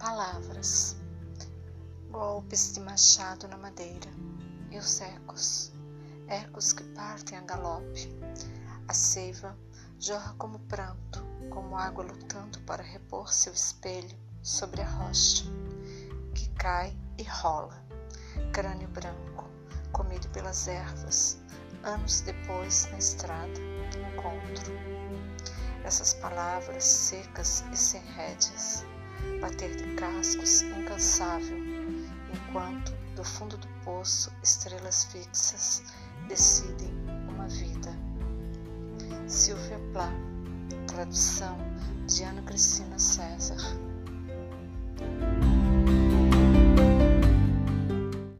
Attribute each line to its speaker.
Speaker 1: palavras, golpes de machado na madeira e os ecos, ecos que partem a galope. A seiva jorra como pranto, como água lutando para repor seu espelho sobre a rocha, que cai e rola, crânio branco, comido pelas ervas, anos depois na estrada, encontro. Essas palavras secas e sem rédeas, bater de cascos incansável, enquanto do fundo do poço estrelas fixas decidem uma vida. Silvia Plath, tradução de Ana Cristina César.